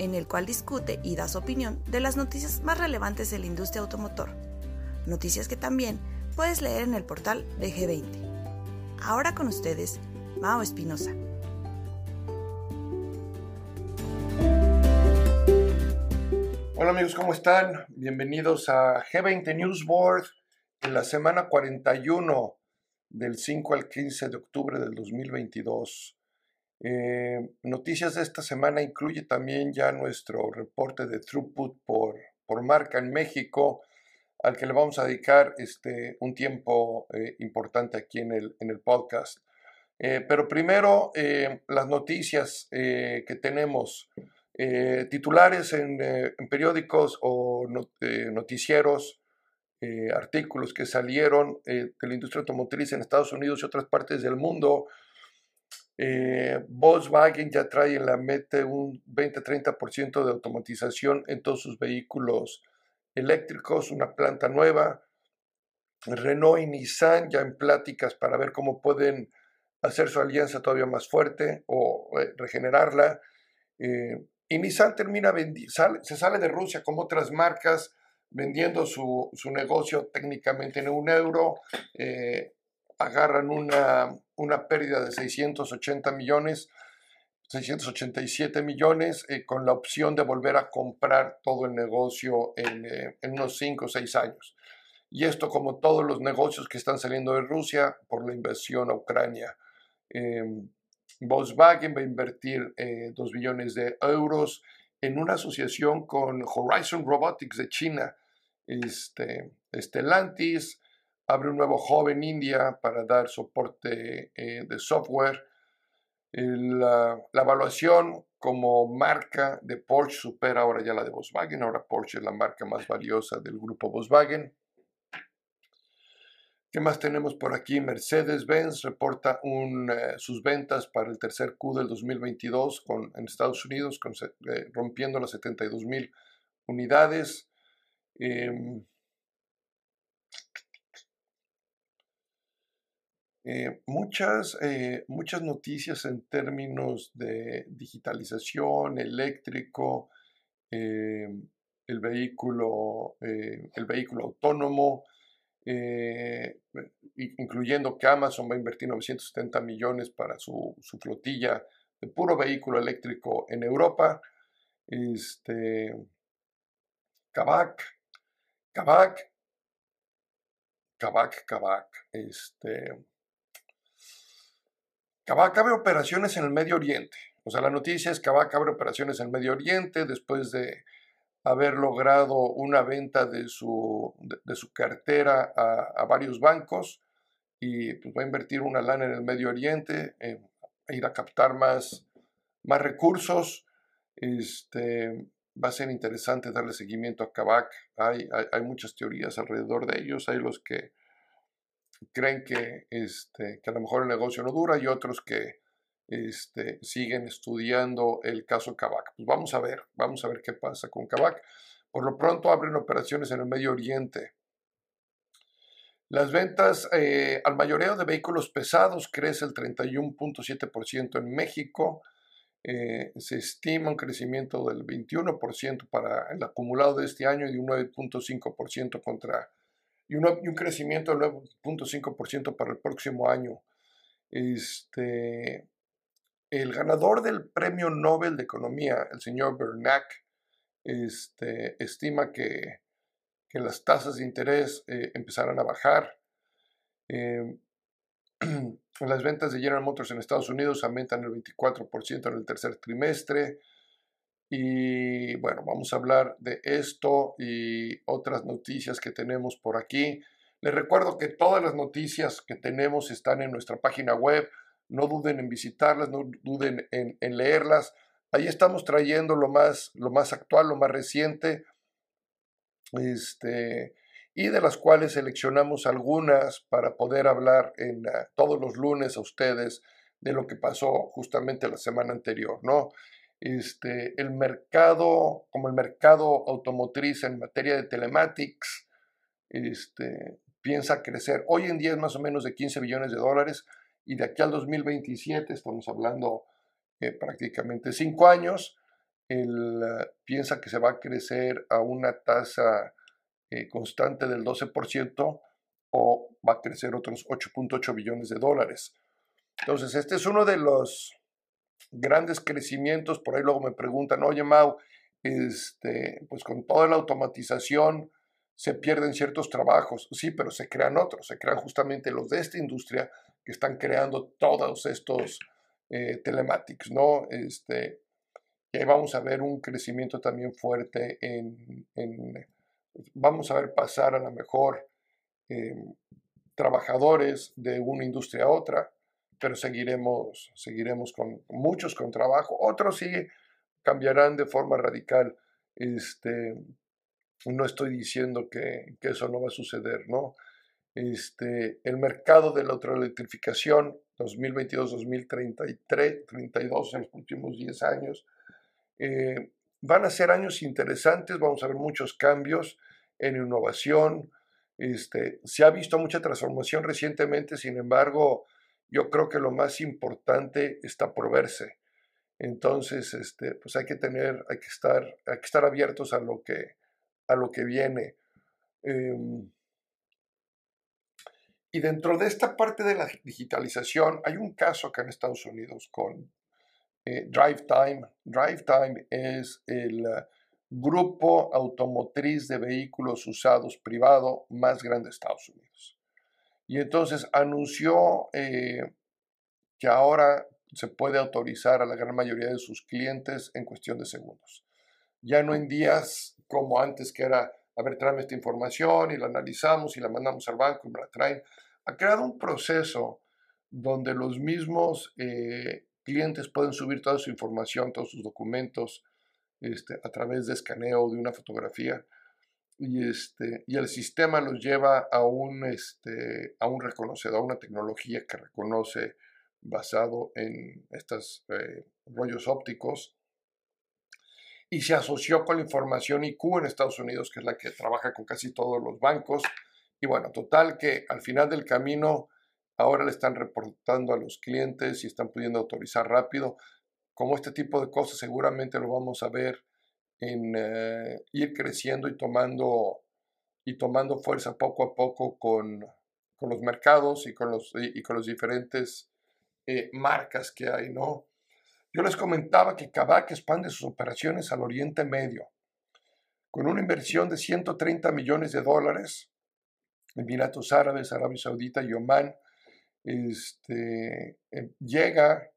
en el cual discute y da su opinión de las noticias más relevantes de la industria automotor. Noticias que también puedes leer en el portal de G20. Ahora con ustedes, Mao Espinosa. Hola amigos, ¿cómo están? Bienvenidos a G20 News Board en la semana 41 del 5 al 15 de octubre del 2022. Eh, noticias de esta semana incluye también ya nuestro reporte de throughput por, por marca en México, al que le vamos a dedicar este, un tiempo eh, importante aquí en el, en el podcast. Eh, pero primero, las noticias que tenemos, titulares en, en, periódicos o noticieros, artículos que salieron de la industria automotriz en Estados Unidos y otras partes del mundo eh, Volkswagen ya trae en la meta un 20-30% de automatización en todos sus vehículos eléctricos, una planta nueva. Renault y Nissan ya en pláticas para ver cómo pueden hacer su alianza todavía más fuerte o eh, regenerarla. Eh, y Nissan termina se sale de Rusia como otras marcas vendiendo su, su negocio técnicamente en un euro agarran una, una pérdida de 680 millones, 687 millones, eh, con la opción de volver a comprar todo el negocio en, eh, en unos 5 o 6 años. Y esto como todos los negocios que están saliendo de Rusia por la inversión a Ucrania. Em, Volkswagen va a invertir 2 eh, billones de euros en una asociación con Horizon Robotics de China, este, Stellantis, abre un nuevo hub en India para dar soporte eh, de software. La, evaluación como marca de Porsche supera ahora ya la de Volkswagen. Ahora Porsche es la marca más valiosa del grupo Volkswagen. ¿Qué más tenemos por aquí? Mercedes-Benz reporta eh, sus ventas para el tercer Q del 2022 con, en Estados Unidos, eh, rompiendo las 72 mil unidades. Em, Eh, muchas, eh, muchas noticias en términos de digitalización, eléctrico, eh, el, vehículo, el vehículo autónomo, incluyendo que Amazon va a invertir 970 millones para su, su flotilla de puro vehículo eléctrico en Europa. Este, Kavak, Kavak, Kavak, este, Kavak abre operaciones en el Medio Oriente. O sea, la noticia es que Kavak abre operaciones en el Medio Oriente después de haber logrado una venta de su, de, su cartera a, varios bancos y pues, va a invertir una lana en el Medio Oriente, eh, ir a captar más, más recursos. Este, va a ser interesante darle seguimiento a Kavak. Hay, hay, hay, muchas teorías alrededor de ellos. Hay los que creen que, este, que a lo mejor el negocio no dura y otros que este, siguen estudiando el caso Kavak. Pues vamos a ver, vamos a ver qué pasa con Kavak. Por lo pronto abren operaciones en el Medio Oriente. Las ventas eh, al mayoreo de vehículos pesados crece el 31.7% en México. Eh, se estima un crecimiento del 21% para el acumulado de este año y de un 9.5% contra y, un crecimiento del 9.5% para el próximo año. Este, el ganador del Premio Nobel de Economía, el señor Bernac, este, estima que, las tasas de interés eh, empezarán a bajar. Eh, las ventas de General Motors en Estados Unidos aumentan el 24% en el tercer trimestre. Y bueno, vamos a hablar de esto y otras noticias que tenemos por aquí. Les recuerdo que todas las noticias que tenemos están en nuestra página web. No duden en visitarlas, no duden en, leerlas. ahí estamos trayendo lo más, lo más actual, lo más reciente, este, y de las cuales seleccionamos algunas para poder hablar en ah, todos los lunes a ustedes de lo que pasó justamente la semana anterior, ¿no? Este, el mercado, como el mercado automotriz en materia de telematics, este, piensa crecer. Hoy en día es más o menos de 15 billones de dólares y de aquí al 2027, estamos hablando eh, prácticamente cinco años, él ah, piensa que se va a crecer a una tasa eh, constante del 12% o va a crecer otros 8.8 billones de dólares. Entonces, este es uno de los grandes crecimientos. Por ahí luego me preguntan, oye Mau, este, pues con toda la automatización se pierden ciertos trabajos. Sí, pero se crean otros, se crean justamente los de esta industria que están creando todos estos eh, telematics, ¿no? Este, y ahí vamos a ver un crecimiento también fuerte en vamos a ver pasar a lo mejor em, trabajadores de una industria a otra, pero seguiremos, seguiremos con muchos con trabajo, otros sí cambiarán de forma radical. Este, no estoy diciendo que, eso no va a suceder, ¿no? Este, el mercado de la autoelectrificación 2022-2033, 32 en los últimos 10 años, eh, Van a ser años interesantes, vamos a ver muchos cambios en innovación. Este, se ha visto mucha transformación recientemente, sin embargo, yo creo que lo más importante está por verse. Entonces, este, pues hay que tener, hay que estar, hay que estar abiertos a lo que, a lo que viene. Em, y dentro de esta parte de la digitalización, hay un caso acá en Estados Unidos con eh, Drive Time. Drive Time es el eh, grupo automotriz de vehículos usados privado más grande de Estados Unidos. Y entonces anunció eh, que ahora se puede autorizar a la gran mayoría de sus clientes en cuestión de segundos. Ya no en días como antes que era, a ver, tráeme esta información y la analizamos y la mandamos al banco y me la traen. Ha creado un proceso donde los mismos clientes pueden subir toda su información, todos sus documentos este, a través de escaneo de una fotografía y, este, y el sistema los lleva a un, este, a un reconocedor, a una tecnología que reconoce basado en estos eh, rollos ópticos y se asoció con la información IQ en Estados Unidos, que es la que trabaja con casi todos los bancos. Y bueno, total que al final del camino Ahora le están reportando a los clientes y están pudiendo autorizar rápido. Como este tipo de cosas seguramente lo vamos a ver en eh, ir creciendo y tomando, y tomando fuerza poco a poco con, los mercados y con los, y, con los diferentes eh, marcas que hay, ¿no? Yo les comentaba que Kavak expande sus operaciones al Oriente Medio con una inversión de 130 millones de dólares. Emiratos Árabes, Arabia Saudita y Oman este, em, llega,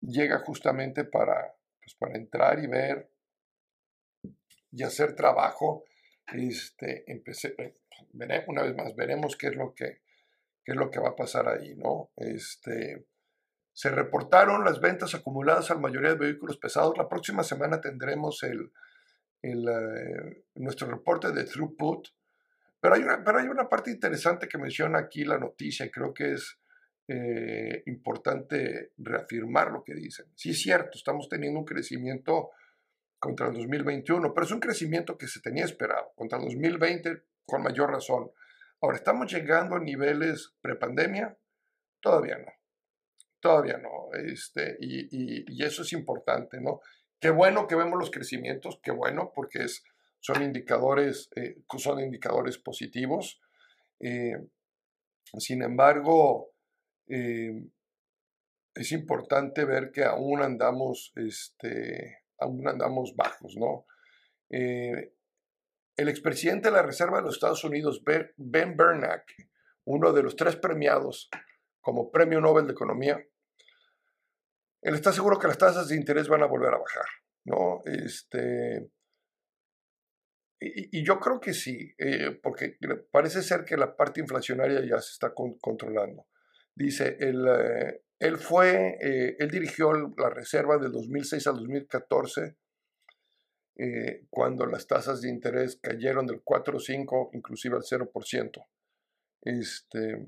llega justamente para, pues, para entrar y ver y hacer trabajo. Este, empecé, eh, una vez más, veremos qué es lo que, qué es lo que va a pasar ahí, ¿no? Este, se reportaron las ventas acumuladas a la mayoría de vehículos pesados. La próxima semana tendremos el, el eh, nuestro reporte de throughput pero hay, una, pero hay una parte interesante que menciona aquí la noticia y creo que es eh, importante reafirmar lo que dicen. Sí es cierto, estamos teniendo un crecimiento contra el 2021, pero es un crecimiento que se tenía esperado. Contra el 2020, con mayor razón. Ahora, ¿estamos llegando a niveles prepandemia? Todavía no. Todavía no. Este, y, y, eso es importante, ¿no? Qué bueno que vemos los crecimientos, qué bueno, porque es son indicadores, eh, son indicadores positivos. Eh, sin embargo, eh, es importante ver que aún andamos, este, aún andamos bajos, ¿no? el expresidente de la Reserva de los Estados Unidos, Ben Bernanke, uno de los tres premiados como Premio Nobel de Economía, él está seguro que las tasas de interés van a volver a bajar, ¿no? Este, y, yo creo que sí, eh, porque parece ser que la parte inflacionaria ya se está controlando. Dice, el, eh, él fue, eh, él dirigió la reserva del 2006 al 2014, eh, cuando las tasas de interés cayeron del 4 o 5, inclusive al 0%. Este,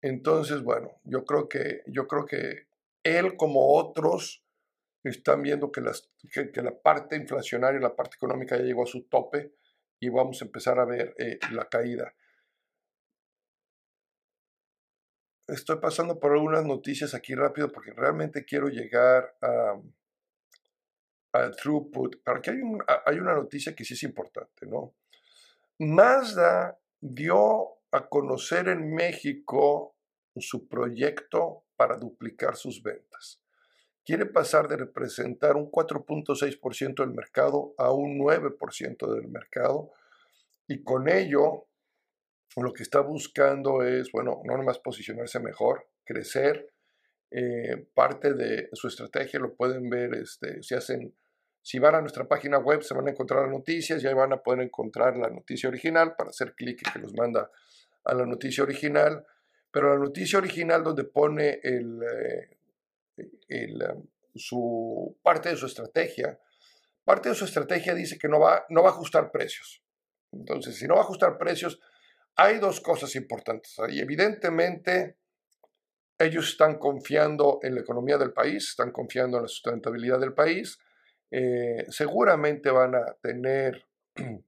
entonces, bueno, yo creo que, yo creo que él como otros están viendo que, que, la parte inflacionaria, la parte económica ya llegó a su tope y vamos a empezar a ver eh, la caída. Estoy pasando por algunas noticias aquí rápido porque realmente quiero llegar a, al throughput. Para que hay, hay una noticia que sí es importante, ¿no? Mazda dio a conocer en México su proyecto para duplicar sus ventas. Quiere pasar de representar un 4.6% del mercado a un 9% del mercado y con ello lo que está buscando es, bueno, no nomás posicionarse mejor, crecer. Eh, parte de su estrategia lo pueden ver, este, si hacen, si van a nuestra página web se van a encontrar las noticias y ahí van a poder encontrar la noticia original para hacer clic que los manda a la noticia original. Pero la noticia original donde pone el, eh, el, um, su parte de su estrategia, parte de su estrategia dice que no va, no va a ajustar precios. Entonces, si no va a ajustar precios, hay dos cosas importantes. Y evidentemente, ellos están confiando en la economía del país, están confiando en la sustentabilidad del país. Eh, seguramente van a tener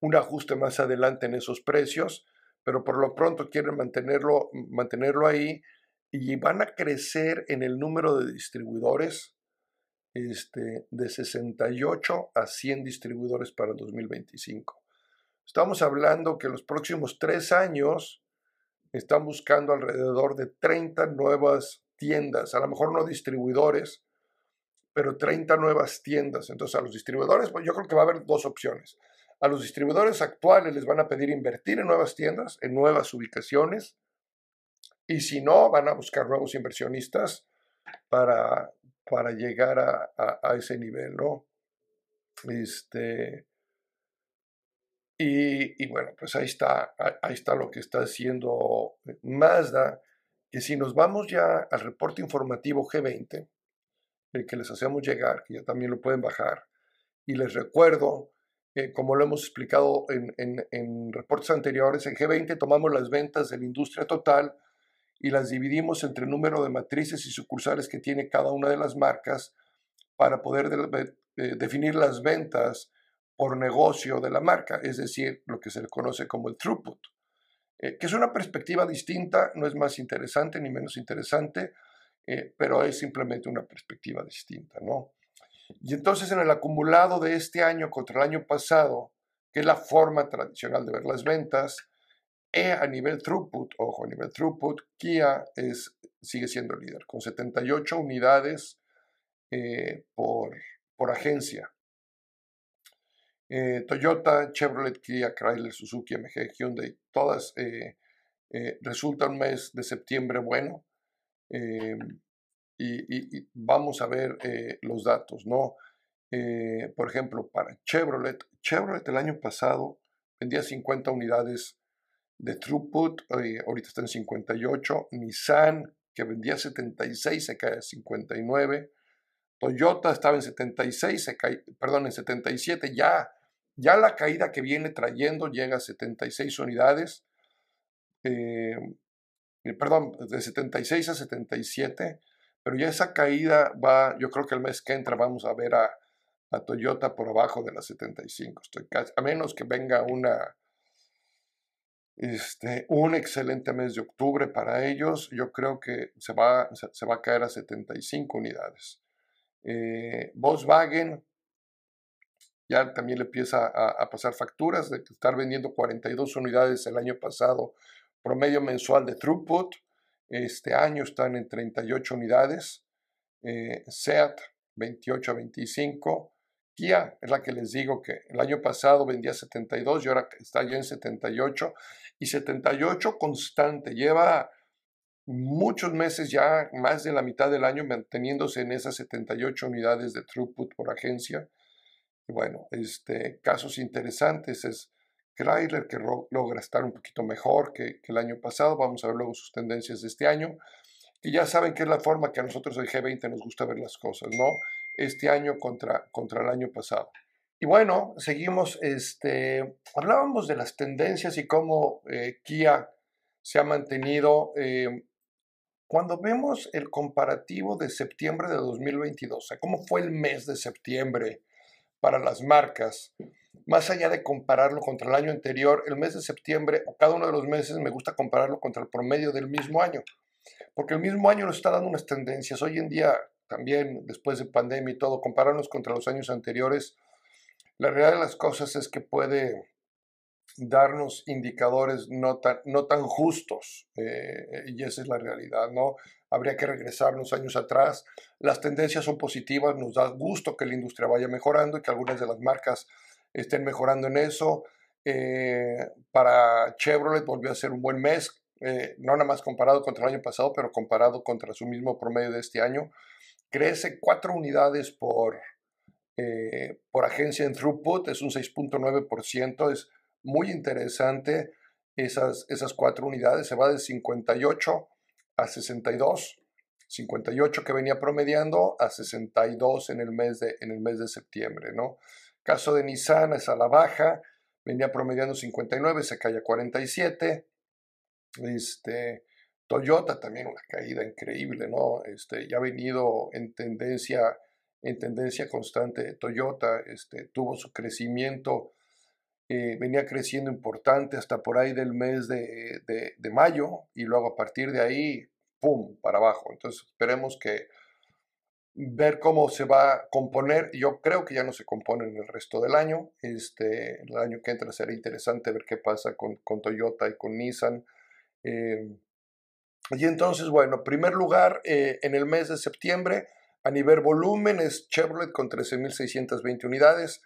un ajuste más adelante en esos precios, pero por lo pronto quieren mantenerlo, mantenerlo ahí y van a crecer en el número de distribuidores este, de 68 a 100 distribuidores para el 2025. Estamos hablando que los próximos tres años están buscando alrededor de 30 nuevas tiendas, a lo mejor no distribuidores, pero 30 nuevas tiendas. Entonces a los distribuidores, pues yo creo que va a haber dos opciones. A los distribuidores actuales les van a pedir invertir en nuevas tiendas, en nuevas ubicaciones, y si no, van a buscar nuevos inversionistas para, para llegar a, a ese nivel, ¿no? Este, y, bueno, pues ahí está, ahí está lo que está haciendo Mazda, que si nos vamos ya al reporte informativo G20, el que les hacemos llegar, que ya también lo pueden bajar, y les recuerdo, eh, como lo hemos explicado en, reportes anteriores, en G20 tomamos las ventas de la industria total y las dividimos entre el número de matrices y sucursales que tiene cada una de las marcas para poder eh, definir las ventas por negocio de la marca, es decir, lo que se le conoce como el throughput, eh, que es una perspectiva distinta, no es más interesante ni menos interesante, eh, pero es simplemente una perspectiva distinta, ¿no? Y entonces en el acumulado de este año contra el año pasado, que es la forma tradicional de ver las ventas, eh, a nivel throughput, ojo, a nivel throughput, Kia es, sigue siendo líder, con 78 unidades por, por agencia. Eh, Toyota, Chevrolet, Kia, Chrysler, Suzuki, MG, Hyundai, todas eh, eh, resulta un mes de septiembre bueno. Y, vamos a ver los datos, ¿no? por ejemplo, para Chevrolet, Chevrolet el año pasado vendía 50 unidades de throughput, ahorita está en 58. Nissan, que vendía 76, se cae a 59. Toyota estaba en 76, se cae, perdón, en 77, ya ya la caída que viene trayendo llega a 76 unidades, eh, eh, perdón, de 76 a 77, pero ya esa caída va, yo creo que el mes que entra vamos a ver a, Toyota por abajo de las 75, estoy a menos que venga una, este, un excelente mes de octubre para ellos, yo creo que se va, se, va a caer a 75 unidades. Eh, Volkswagen ya también le empieza a, pasar facturas de estar vendiendo 42 unidades el año pasado, promedio mensual de throughput. Este año están en 38 unidades. Eh, SEAT 28 a 25. Kia es la que les digo que el año pasado vendía 72 y ahora está ya en 78. Y 78 constante. Lleva muchos meses ya, más de la mitad del año, manteniéndose en esas 78 unidades de throughput por agencia bueno, este, casos interesantes es Chrysler que logra estar un poquito mejor que, el año pasado. Vamos a ver luego sus tendencias de este año. Y ya saben que es la forma que a nosotros del G20 nos gusta ver las cosas, ¿no? Este año contra, contra el año pasado. Y bueno, seguimos, este, hablábamos de las tendencias y cómo eh, Kia se ha mantenido. Eh, cuando vemos el comparativo de septiembre de 2022, o sea, cómo fue el mes de septiembre para las marcas, más allá de compararlo contra el año anterior, el mes de septiembre o cada uno de los meses me gusta compararlo contra el promedio del mismo año, porque el mismo año nos está dando unas tendencias. Hoy en día, también después de pandemia y todo, compararnos contra los años anteriores, la realidad de las cosas es que puede darnos indicadores no tan, no tan justos, eh, y esa es la realidad, ¿no? Habría que regresar unos años atrás. Las tendencias son positivas, nos da gusto que la industria vaya mejorando y que algunas de las marcas estén mejorando en eso. Eh, para Chevrolet volvió a ser un buen mes, eh, no nada más comparado contra el año pasado, pero comparado contra su mismo promedio de este año. Crece cuatro unidades por, eh, por agencia en throughput, es un 6.9%, es muy interesante esas, esas cuatro unidades, se va de 58 a 62, 58 que venía promediando a 62 en el mes de, en el mes de septiembre, ¿no? Caso de Nissan es a la baja, venía promediando 59, se cae a 47. Este, Toyota también una caída increíble, ¿no? Este, ya ha venido en tendencia, en tendencia constante. Toyota este, tuvo su crecimiento, eh, venía creciendo importante hasta por ahí del mes de, de mayo y luego a partir de ahí, ¡pum!, para abajo. Entonces esperemos que ver cómo se va a componer. Yo creo que ya no se compone en el resto del año. Este, el año que entra será interesante ver qué pasa con, Toyota y con Nissan. Eh, y entonces, bueno, primer lugar eh, en el mes de septiembre a nivel volumen es Chevrolet con 13.620 unidades,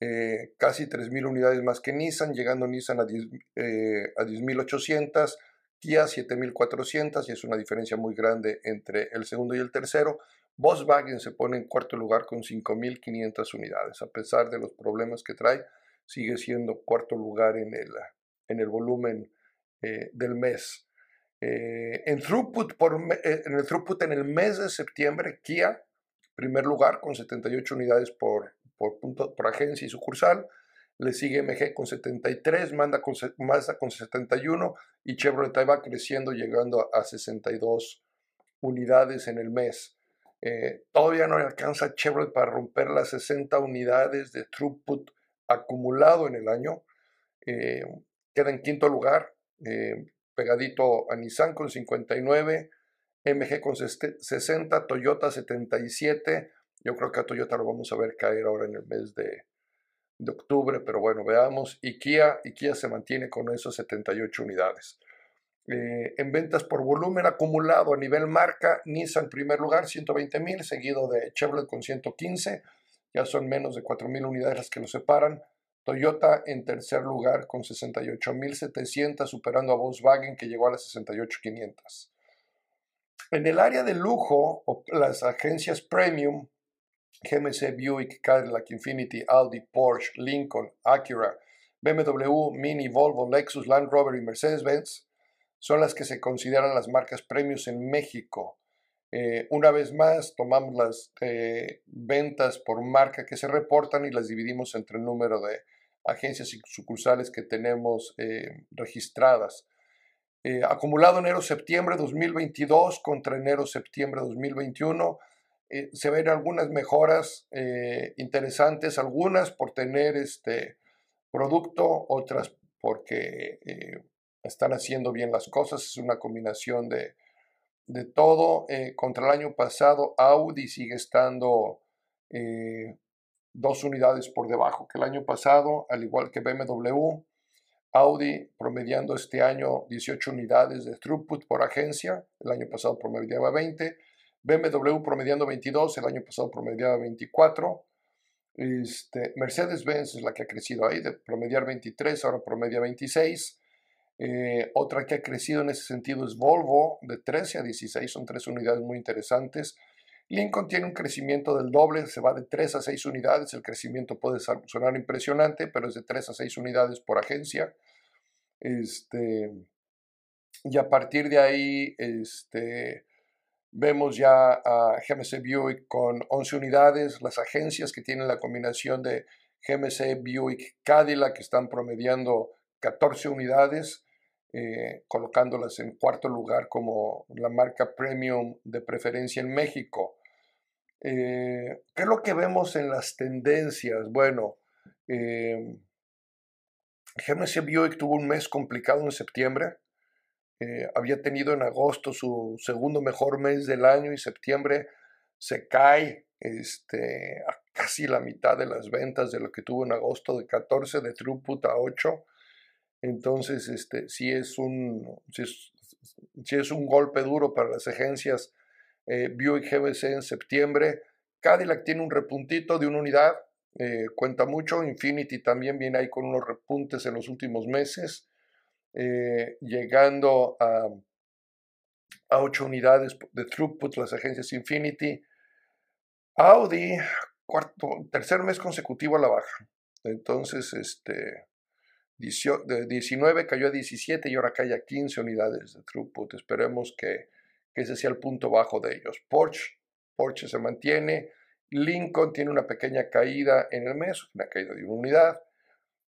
eh, casi 3.000 unidades más que Nissan, llegando Nissan a 10.800, Kia 7.400 y es una diferencia muy grande entre el segundo y el tercero. Volkswagen se pone en cuarto lugar con 5.500 unidades. A pesar de los problemas que trae, sigue siendo cuarto lugar en el, en el volumen eh, del mes. Eh, en, throughput por, eh, en el throughput en el mes de septiembre, Kia, primer lugar con 78 unidades por, por, punto, agencia y sucursal. Le sigue MG con 73, Mazda con, Mazda con 71 y Chevrolet va creciendo llegando a 62 unidades en el mes. Eh, todavía no alcanza Chevrolet para romper las 60 unidades de throughput acumulado en el año. Eh, queda en quinto lugar, eh, pegadito a Nissan con 59, MG con 60, Toyota 77. Yo creo que a Toyota lo vamos a ver caer ahora en el mes de, de octubre, pero bueno, veamos. Y Kia, y Kia se mantiene con esos 78 unidades. Eh, en ventas por volumen acumulado a nivel marca, Nissan en primer lugar, 120 mil, seguido de Chevrolet con 115, ya son menos de 4 mil unidades las que lo separan. Toyota en tercer lugar con 68.700, superando a Volkswagen que llegó a las 68.500. En el área de lujo, las agencias premium, GMC, Buick, Cadillac, Infinity, Audi, Porsche, Lincoln, Acura, BMW, Mini, Volvo, Lexus, Land Rover y Mercedes-Benz, son las que se consideran las marcas premios en México. Eh, una vez más, tomamos las eh, ventas por marca que se reportan y las dividimos entre el número de agencias y sucursales que tenemos eh, registradas. acumulado enero-septiembre 2022 contra enero-septiembre 2021, se ven algunas mejoras interesantes, algunas por tener este producto, otras porque están haciendo bien las cosas, es una combinación de, todo. Eh, contra el año pasado, Audi sigue estando eh, dos unidades por debajo que el año pasado, al igual que BMW. Audi promediando este año 18 unidades de throughput por agencia, el año pasado promediaba 20. BMW promediando 22, el año pasado promediaba 24. Este, Mercedes-Benz es la que ha crecido ahí, de promediar 23, ahora promedia 26. Eh, otra que ha crecido en ese sentido es Volvo, de 13 a 16, son tres unidades muy interesantes. Lincoln tiene un crecimiento del doble, se va de 3 a 6 unidades, el crecimiento puede sonar impresionante, pero es de 3 a 6 unidades por agencia. Este, y a partir de ahí, este, vemos ya a GMC Buick con 11 unidades, las agencias que tienen la combinación de GMC Buick Cadillac que están promediando 14 unidades, eh, colocándolas en cuarto lugar como la marca premium de preferencia en México. Eh, ¿Qué es lo que vemos en las tendencias? Bueno, eh, GMC Buick tuvo un mes complicado en septiembre. Había tenido en agosto su segundo mejor mes del año y septiembre se cae este, a casi la mitad de las ventas de lo que tuvo en agosto, de 14 de throughput a 8. Entonces, este, sí, es un, sí es, un golpe duro para las agencias eh, Buick GBC en septiembre. Cadillac tiene un repuntito de una unidad, eh, cuenta mucho. Infinity también viene ahí con unos repuntes en los últimos meses, eh, llegando a, a 8 unidades de throughput las agencias Infinity. Audi, cuarto, tercer mes consecutivo a la baja. Entonces, este, de 19 cayó a 17 y ahora cae a 15 unidades de throughput. Esperemos que, ese sea el punto bajo de ellos. Porsche, Porsche se mantiene. Lincoln tiene una pequeña caída en el mes, una caída de una unidad.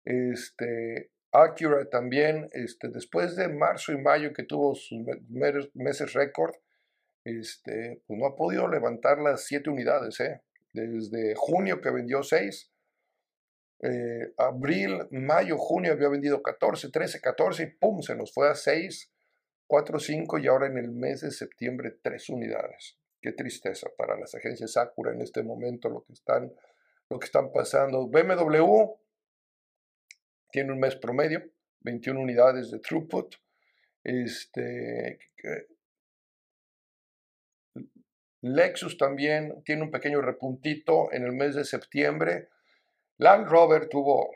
Este, Acura también, este, después de marzo y mayo que tuvo sus meses récord, este, pues no ha podido levantar las 7 unidades. ¿eh? Desde junio que vendió 6, eh, abril, mayo, junio había vendido 14, 13, 14 y pum, se nos fue a 6, 4, 5 y ahora en el mes de septiembre 3 unidades. Qué tristeza para las agencias Sakura en este momento lo que están, lo que están pasando. BMW tiene un mes promedio, 21 unidades de throughput. Este, Lexus también tiene un pequeño repuntito en el mes de septiembre Land Rover tuvo,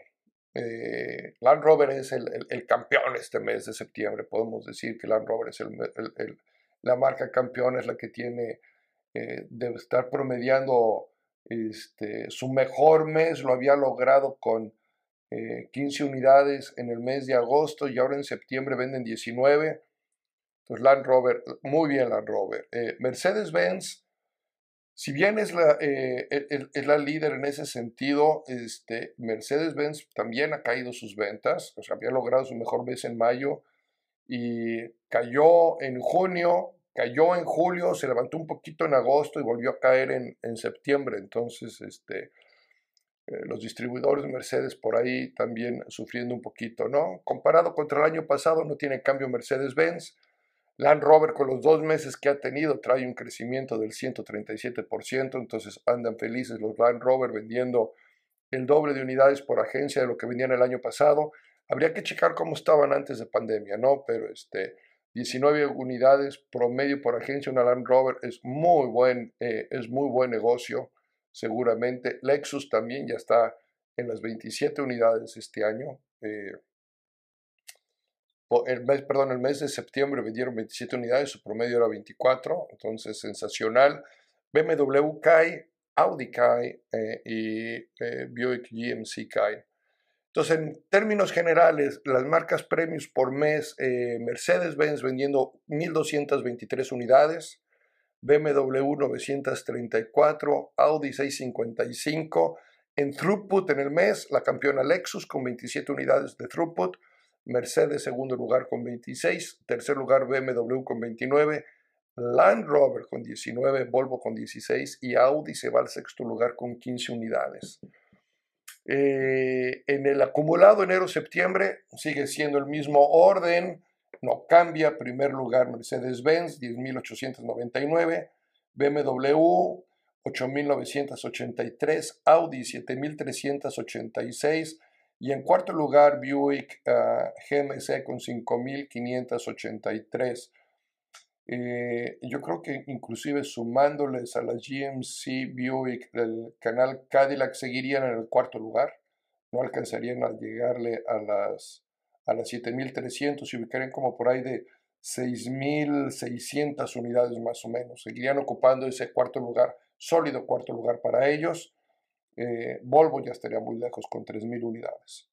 eh, Land Rover es el, campeón este mes de septiembre, podemos decir que Land Rover es la marca campeón, es la que tiene, eh, debe estar promediando este, su mejor mes, lo había logrado con 15 eh, unidades en el mes de agosto y ahora en septiembre venden 19. Entonces Land Rover, muy bien Land Rover. Mercedes-Benz si bien es la, eh, es la líder en ese sentido, este, Mercedes-Benz también ha caído sus ventas, o había logrado su mejor mes en mayo y cayó en junio, cayó en julio, se levantó un poquito en agosto y volvió a caer en, en septiembre. Entonces, este, eh, los distribuidores de Mercedes por ahí también sufriendo un poquito, ¿no? Comparado contra el año pasado, no tiene cambio Mercedes-Benz. Land Rover con los dos meses que ha tenido trae un crecimiento del 137%, entonces andan felices los Land Rover vendiendo el doble de unidades por agencia de lo que vendían el año pasado. Habría que checar cómo estaban antes de pandemia, ¿no? Pero este, 19 unidades promedio por agencia, una Land Rover es muy buen, eh, es muy buen negocio, seguramente. Lexus también ya está en las 27 unidades este año. Eh, el mes, perdón, el mes de septiembre vendieron 27 unidades, su promedio era 24, entonces sensacional. BMW cae, Audi cae eh, y eh, Buick GMC cae. Entonces, en términos generales, las marcas premios por mes, eh, Mercedes-Benz vendiendo 1.223 unidades, BMW 934, Audi 655. En throughput en el mes, la campeona Lexus con 27 unidades de throughput, Mercedes segundo lugar con 26, tercer lugar BMW con 29, Land Rover con 19, Volvo con 16 y Audi se va al sexto lugar con 15 unidades. Eh, en el acumulado enero-septiembre sigue siendo el mismo orden, no cambia. Primer lugar Mercedes-Benz, 10.899, BMW 8.983, Audi 7.386, y en cuarto lugar, Buick ah, GMC con 5.583. Eh, yo creo que inclusive sumándoles a la GMC Buick del canal Cadillac seguirían en el cuarto lugar. No alcanzarían a llegarle a las, a las 7.300 y ubicarían como por ahí de 6.600 unidades más o menos. Seguirían ocupando ese cuarto lugar, sólido cuarto lugar para ellos. Eh, Volvo ya estaría muy lejos con 3.000 unidades.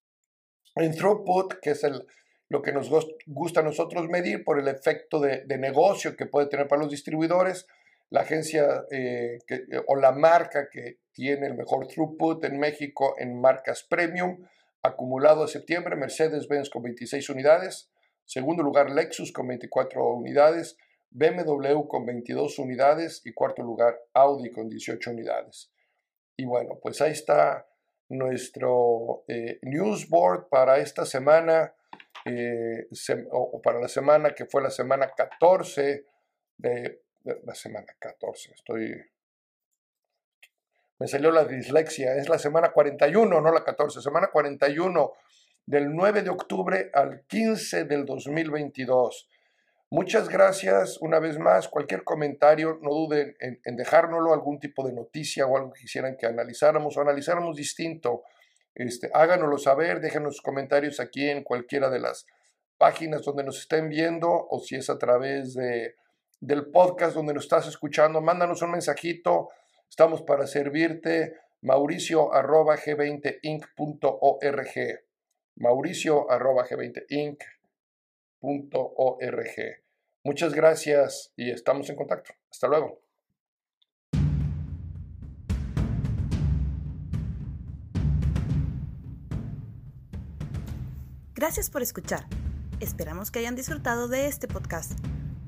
En throughput, que es el, lo que nos gusta a nosotros medir por el efecto de, negocio que puede tener para los distribuidores, la agencia eh, o la marca que tiene el mejor throughput en México en marcas premium, acumulado a septiembre, Mercedes-Benz con 26 unidades, segundo lugar Lexus con 24 unidades, BMW con 22 unidades y cuarto lugar Audi con 18 unidades. Y bueno, pues ahí está nuestro eh, newsboard para esta semana, eh, o para la semana que fue la semana 14 de, la semana 14, estoy... Me salió la dislexia, es la semana 41, no la 14, semana 41 del 9 de octubre al 15 del 2022. Muchas gracias una vez más. Cualquier comentario, no duden en, dejárnoslo, algún tipo de noticia o algo que quisieran que analizáramos o analizáramos distinto. Este, háganoslo saber, déjenos comentarios aquí en cualquiera de las páginas donde nos estén viendo o si es a través de, del podcast donde nos estás escuchando, mándanos un mensajito. Estamos para servirte. Mauricio arroba g20inc.org. Mauricio arroba g20inc .org. Muchas gracias y estamos en contacto. Hasta luego. Gracias por escuchar. Esperamos que hayan disfrutado de este podcast.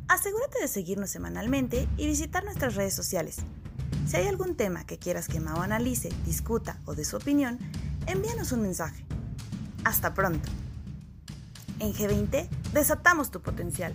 Asegúrate de seguirnos semanalmente y visitar nuestras redes sociales. Si hay algún tema que quieras que Mao analice, discuta o dé su opinión, envíanos un mensaje. Hasta pronto. En G20 desatamos tu potencial.